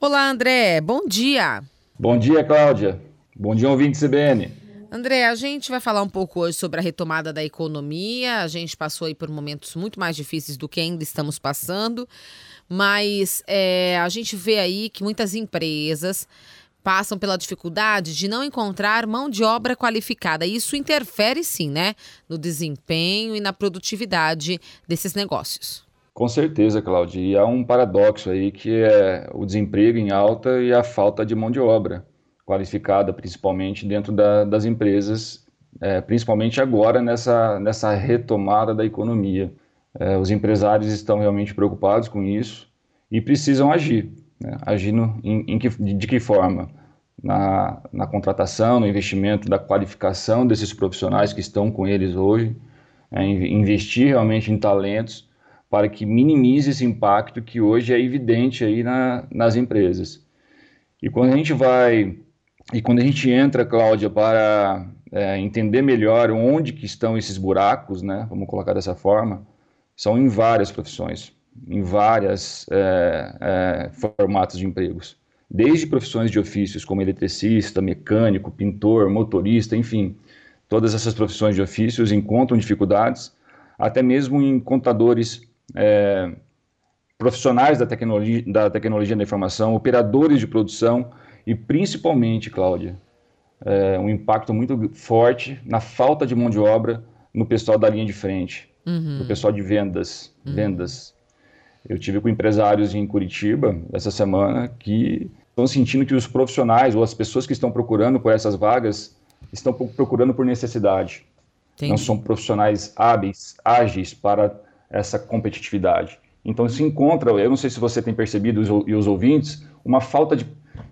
Olá, André. Bom dia. Bom dia, Cláudia. Bom dia, ouvinte CBN. André, a gente vai falar um pouco hoje sobre a retomada da economia. A gente passou aí por momentos muito mais difíceis do que ainda estamos passando, mas é, a gente vê aí que muitas empresas passam pela dificuldade de não encontrar mão de obra qualificada. Isso interfere sim, né, no desempenho e na produtividade desses negócios. Com certeza, Cláudia. E há um paradoxo aí que é o desemprego em alta e a falta de mão de obra qualificada, principalmente dentro da, das empresas, é, principalmente agora nessa, nessa retomada da economia. É, os empresários estão realmente preocupados com isso e precisam agir. Né? Agir no, em, em que, de que forma? Na, na contratação, no investimento da qualificação desses profissionais que estão com eles hoje, é, investir realmente em talentos para que minimize esse impacto que hoje é evidente aí na, nas empresas. E quando a gente vai, e quando a gente entra, Cláudia, para é, entender melhor onde que estão esses buracos, né, vamos colocar dessa forma, são em várias profissões, em várias é, é, formatos de empregos. Desde profissões de ofícios como eletricista, mecânico, pintor, motorista, enfim, todas essas profissões de ofícios encontram dificuldades, até mesmo em contadores é, profissionais da tecnologia, da tecnologia da informação, operadores de produção e principalmente, Cláudia, é, um impacto muito forte na falta de mão de obra no pessoal da linha de frente, uhum. no pessoal de vendas, uhum. vendas. Eu tive com empresários em Curitiba essa semana que estão sentindo que os profissionais ou as pessoas que estão procurando por essas vagas estão procurando por necessidade. Entendi. Não são profissionais hábeis, ágeis para essa competitividade. Então se encontra, eu não sei se você tem percebido e os ouvintes, uma falta de,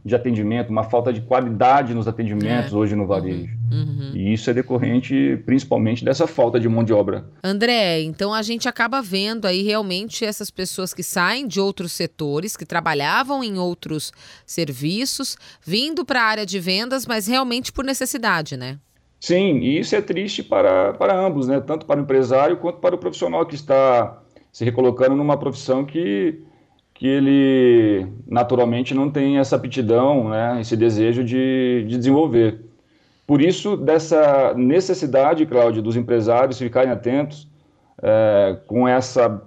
de atendimento, uma falta de qualidade nos atendimentos é. hoje no varejo. Uhum. Uhum. E isso é decorrente principalmente dessa falta de mão de obra. André, então a gente acaba vendo aí realmente essas pessoas que saem de outros setores, que trabalhavam em outros serviços, vindo para a área de vendas, mas realmente por necessidade, né? Sim, e isso é triste para, para ambos, né? tanto para o empresário quanto para o profissional que está se recolocando numa profissão que, que ele naturalmente não tem essa aptidão, né? esse desejo de, de desenvolver. Por isso, dessa necessidade, Cláudio, dos empresários ficarem atentos é, com essa,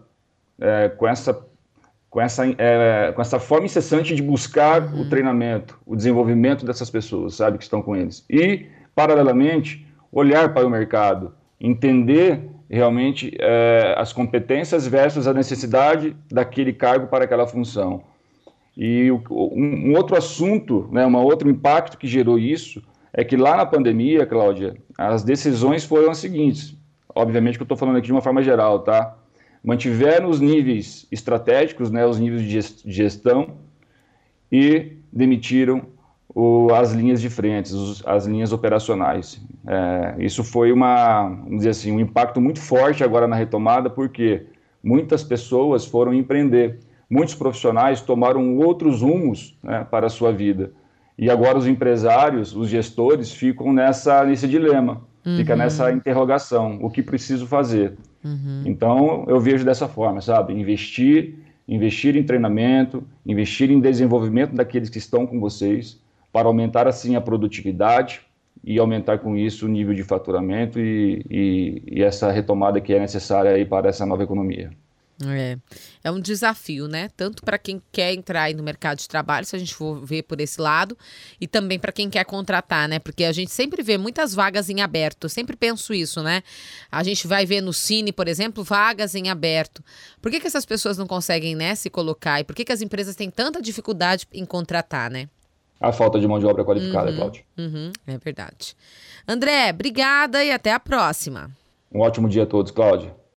é, com essa com essa, é, com essa forma incessante de buscar uhum. o treinamento, o desenvolvimento dessas pessoas, sabe, que estão com eles. E paralelamente, olhar para o mercado, entender realmente é, as competências versus a necessidade daquele cargo para aquela função. E o, um, um, outro assunto, né, um outro impacto que gerou isso, é que lá na pandemia, Cláudia, as decisões foram as seguintes. Obviamente que eu estou falando aqui de uma forma geral, tá? Mantiveram os níveis estratégicos, né, os níveis de gestão, e demitiram o, as linhas de frente, os, as linhas operacionais. É, isso foi uma, vamos dizer assim, um impacto muito forte agora na retomada, porque muitas pessoas foram empreender, muitos profissionais tomaram outros rumos né, para a sua vida. E agora os empresários, os gestores, ficam nessa, nesse dilema, uhum. fica nessa interrogação, o que preciso fazer? Uhum. Então, eu vejo dessa forma, sabe? Investir, investir em treinamento, investir em desenvolvimento daqueles que estão com vocês, para aumentar assim a produtividade e aumentar com isso o nível de faturamento e, e, e essa retomada que é necessária aí para essa nova economia. É, é um desafio, né? Tanto para quem quer entrar no mercado de trabalho, se a gente for ver por esse lado, e também para quem quer contratar, né? Porque a gente sempre vê muitas vagas em aberto. Eu sempre penso isso, né? A gente vai ver no Cine, por exemplo, vagas em aberto. Por que, que essas pessoas não conseguem, né, se colocar? E por que, que as empresas têm tanta dificuldade em contratar, né? A falta de mão de obra qualificada, uhum, Cláudio. Uhum, é verdade. André, obrigada e até a próxima. Um ótimo dia a todos, Cláudio.